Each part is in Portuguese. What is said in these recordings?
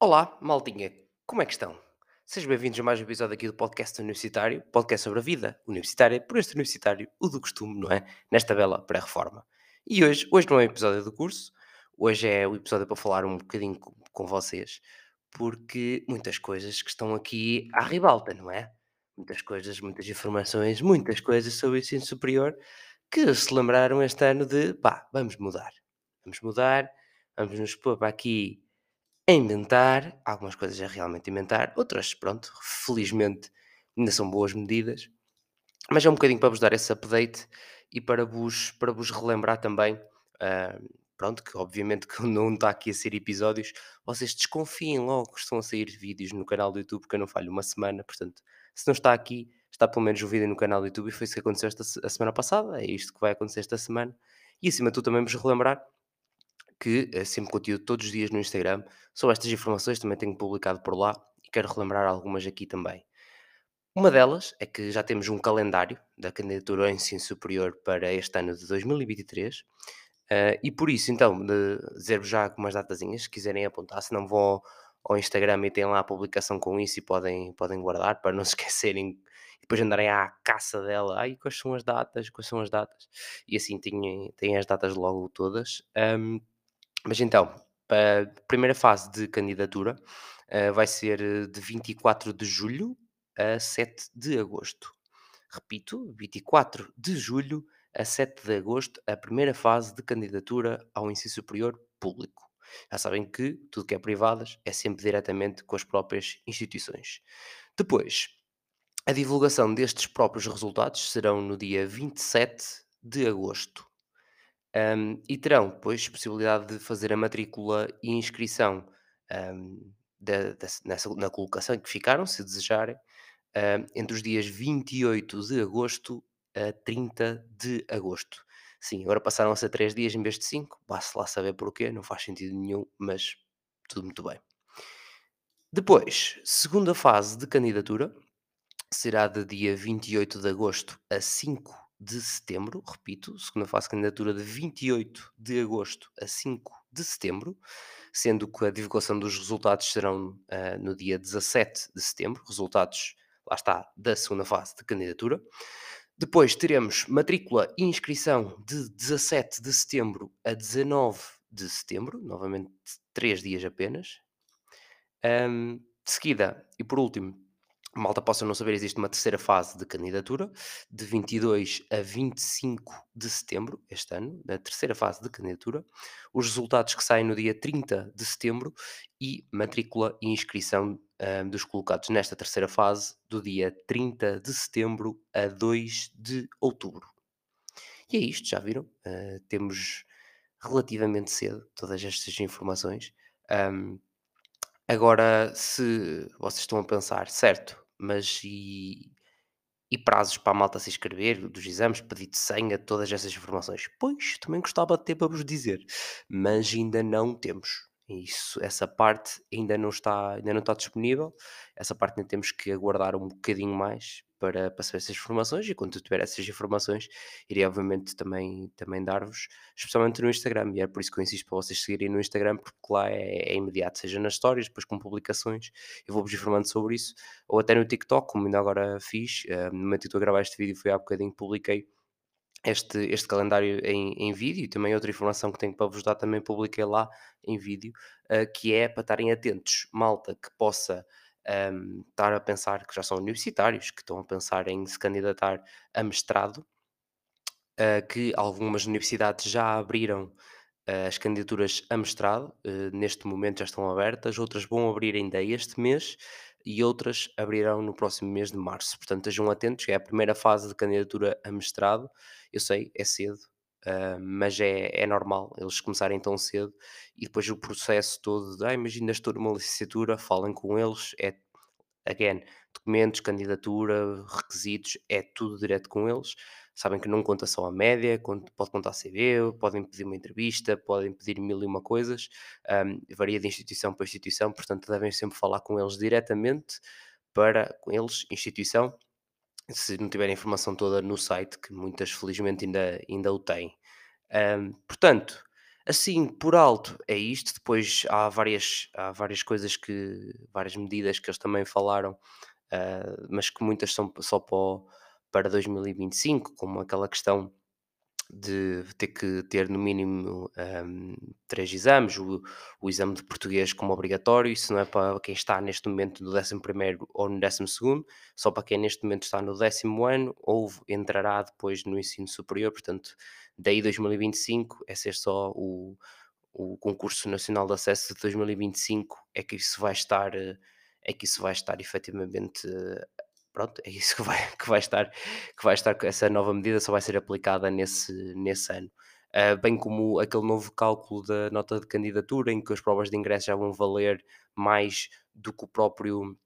Olá, maltinha, como é que estão? Sejam bem-vindos a mais um episódio aqui do podcast universitário, podcast sobre a vida universitária, por este universitário, o do costume, não é? Nesta bela pré-reforma. E hoje, hoje não é um episódio do curso, hoje é o episódio para falar um bocadinho com, com vocês, porque muitas coisas que estão aqui à ribalta, não é? Muitas coisas, muitas informações, muitas coisas sobre o ensino superior que se lembraram este ano de, pá, vamos mudar. Vamos mudar, vamos nos pôr para aqui a inventar, algumas coisas a realmente inventar, outras, pronto, felizmente ainda são boas medidas, mas é um bocadinho para vos dar esse update e para vos, para vos relembrar também, ah, pronto, que obviamente que não está aqui a ser episódios, vocês desconfiem logo que estão a sair vídeos no canal do YouTube, que eu não falho uma semana, portanto, se não está aqui, está pelo menos o vídeo no canal do YouTube e foi isso que aconteceu esta, a semana passada, é isto que vai acontecer esta semana, e acima de tudo também vos relembrar que é sempre conteúdo todos os dias no Instagram. Sobre estas informações também tenho publicado por lá e quero relembrar algumas aqui também. Uma delas é que já temos um calendário da candidatura ao ensino superior para este ano de 2023 eh, e por isso, então, dizer-vos já algumas datazinhas, se quiserem apontar, se não vão ao, ao Instagram e têm lá a publicação com isso e podem, podem guardar para não se esquecerem e depois andarem à caça dela. Ai, quais são as datas? Quais são as datas? E assim têm, têm as datas logo todas. Ahm, mas então, a primeira fase de candidatura, eh, vai ser eh, de 24 de julho a 7 de agosto. Repito, 24 de julho a 7 de agosto, a primeira fase de candidatura ao ensino superior público. Já sabem que tudo que é privadas é sempre diretamente com as próprias instituições. Depois, a divulgação destes próprios resultados serão no dia 27 de agosto. Hum, e terão depois possibilidade de fazer a matrícula e inscrição, hum, da da nessa na colocação em que ficaram, se desejarem, hum, entre os dias 28 de agosto a 30 de agosto. Sim, agora passaram a ser 3 dias em vez de 5, vá-se lá saber porquê, não faz sentido nenhum, mas tudo muito bem. Depois, segunda fase de candidatura, será de dia 28 de agosto a 5 de setembro, repito, segunda fase de candidatura de 28 de agosto a 5 de setembro, sendo que a divulgação dos resultados serão ah, no dia 17 de setembro, resultados, lá está, da segunda fase de candidatura. Depois teremos matrícula e inscrição de 17 de setembro a 19 de setembro, novamente três dias apenas. Ahm, de seguida, e por último, malta possa não saber, existe uma terceira fase de candidatura, de 22 a 25 de setembro, este ano, na terceira fase de candidatura. Os resultados que saem no dia 30 de setembro e matrícula e inscrição ah, dos colocados nesta terceira fase, do dia 30 de setembro a 2 de outubro. E é isto, já viram? Ah, temos relativamente cedo todas estas informações. Ahm, Agora, se vocês estão a pensar, certo, mas e, e prazos para a malta se inscrever, dos exames, pedir de senha, todas essas informações? Pois, também gostava de ter para vos dizer, mas ainda não temos. Isso, essa parte ainda não está, ainda não está disponível. Essa parte ainda temos que aguardar um bocadinho mais para, saber essas informações e quando eu tiver essas informações, irei obviamente também, também dar-vos, especialmente no Instagram. E é por isso que eu insisto para vocês seguirem no Instagram, porque lá é, é imediato, seja nas stories, depois com publicações, eu vou-vos informando sobre isso, ou até no TikTok, como ainda agora fiz. eh, no momento que estou a gravar este vídeo, foi há bocadinho que publiquei este, este calendário em, em vídeo e também outra informação que tenho para vos dar também publiquei lá em vídeo, eh, que é para estarem atentos, malta que possa ehm, estar a pensar, que já são universitários, que estão a pensar em se candidatar a mestrado, eh, que algumas universidades já abriram eh, as candidaturas a mestrado, neste momento já estão abertas, outras vão abrir ainda este mês e outras abrirão no próximo mês de março. Portanto, estejam atentos, é a primeira fase de candidatura a mestrado. Eu sei, é cedo, ah, mas é, é normal eles começarem tão cedo e depois o processo todo de, ah, imagina, estou numa licenciatura, falem com eles, é again, documentos, candidatura, requisitos, é tudo direto com eles. Sabem que não conta só a média, pode contar CV, podem pedir uma entrevista, podem pedir mil e uma coisas, ahm, varia de instituição para instituição, portanto devem sempre falar com eles diretamente para com eles, instituição, se não tiverem informação toda no site, que muitas felizmente ainda, ainda o têm. Ahm, portanto, Assim, por alto, é isto. Depois há várias, há várias coisas que, várias medidas que eles também falaram, ah, mas que muitas são só para, o- para 2025, como aquela questão de ter que ter no mínimo ahm, três exames, o, o exame de português como obrigatório, isso não é para quem está neste momento no décimo primeiro ou no décimo segundo, só para quem neste momento está no décimo ano ou entrará depois no ensino superior, portanto, daí 2025 é ser só o, o concurso nacional de acesso de 2025 é que isso vai estar é que isso vai estar efetivamente pronto, é isso que vai, que vai estar que vai estar essa nova medida só vai ser aplicada nesse, nesse ano. Ah, bem como aquele novo cálculo da nota de candidatura, em que as provas de ingresso já vão valer mais do que o próprio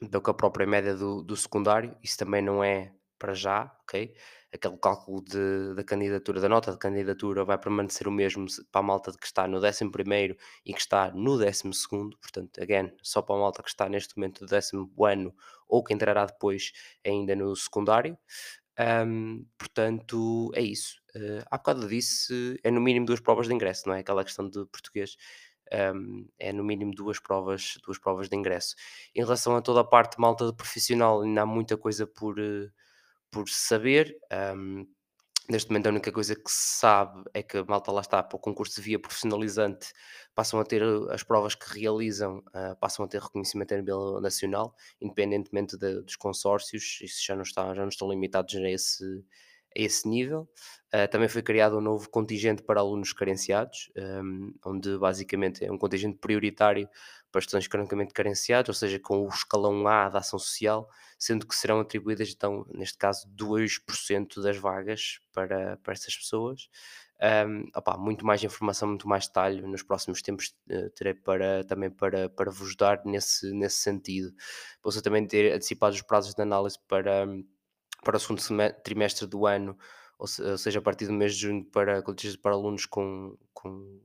do que a própria média do, do secundário, isso também não é para já, ok? Aquele cálculo de, da candidatura, da nota de candidatura vai permanecer o mesmo para a malta que está no décimo primeiro e que está no décimo segundo, portanto, again, só para a malta que está neste momento décimo ano ou que entrará depois ainda no secundário. Ahm, portanto, é isso. Uh, há bocado disse, é no mínimo duas provas de ingresso, não é? Aquela questão de português. ahm, é no mínimo duas provas, duas provas de ingresso. Em relação a toda a parte malta de profissional, ainda há muita coisa por, eh, por saber. ahm, Neste momento a única coisa que se sabe é que a malta lá está para o concurso de via profissionalizante passam a ter uh, as provas que realizam, ah, passam a ter reconhecimento a nível nacional, independentemente de- dos consórcios, isso já não, está, já não estão limitados a esse, a esse nível. Ah, também foi criado um novo contingente para alunos carenciados, um, onde basicamente é um contingente prioritário para estudantes cronicamente carenciados, ou seja, com o escalão A da ação social, sendo que serão atribuídas, então, neste caso, 2% das vagas para, para essas pessoas. Um, opá, muito mais informação, muito mais detalhe nos próximos tempos eh, terei para, também para, para vos dar nesse, nesse sentido. Posso também ter antecipado os prazos de análise para, para o segundo trimestre do ano, ou, se- ou seja, a partir do mês de junho para, para alunos com, com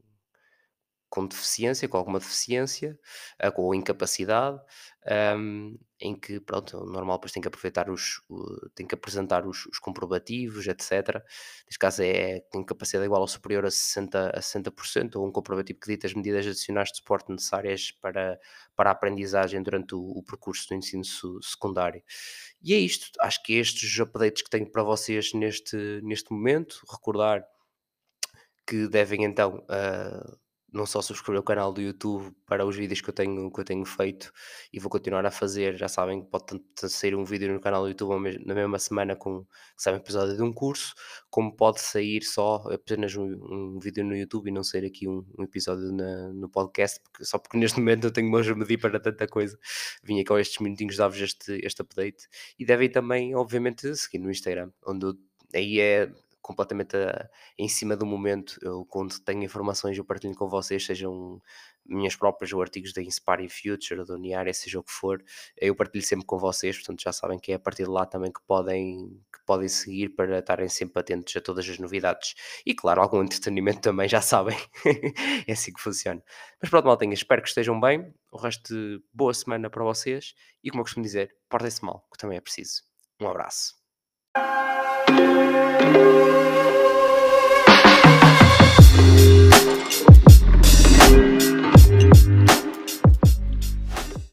com deficiência, com alguma deficiência, ah, com incapacidade, ahm, em que, pronto, o normal depois tem que aproveitar os, o- tem que apresentar os, os comprovativos, etc. Neste caso é, tem capacidade igual ou superior a 60%, a 60% ou um comprovativo que dita as medidas adicionais de suporte necessárias para, para a aprendizagem durante o, o percurso do ensino secundário. E é isto, acho que estes updates que tenho para vocês neste, neste momento, recordar que devem então ah, não só subscrever o canal do YouTube para os vídeos que eu tenho, que eu tenho feito e vou continuar a fazer. Já sabem que pode tanto sair um vídeo no canal do YouTube na mesma semana com que um episódio de um curso, como pode sair só apenas um, um vídeo no YouTube e não sair aqui um, um episódio na- no podcast, porque- só porque neste momento eu tenho mãos a medir para tanta coisa. Vim aqui a estes minutinhos dar-vos este, este update e devem também, obviamente, seguir no Instagram, onde eu- aí é completamente a- em cima do momento. Eu, quando tenho informações, eu partilho com vocês, sejam minhas próprias ou artigos da Inspire Future, da Uniária, seja o que for, eu partilho sempre com vocês, portanto já sabem que é a partir de lá também que podem, que podem seguir para estarem sempre atentos a todas as novidades. E claro, algum entretenimento também, já sabem. é assim que funciona. Mas pronto, maltinha, espero que estejam bem. O resto de boa semana para vocês. E como eu costumo dizer, portem-se mal, que também é preciso. Um abraço. Música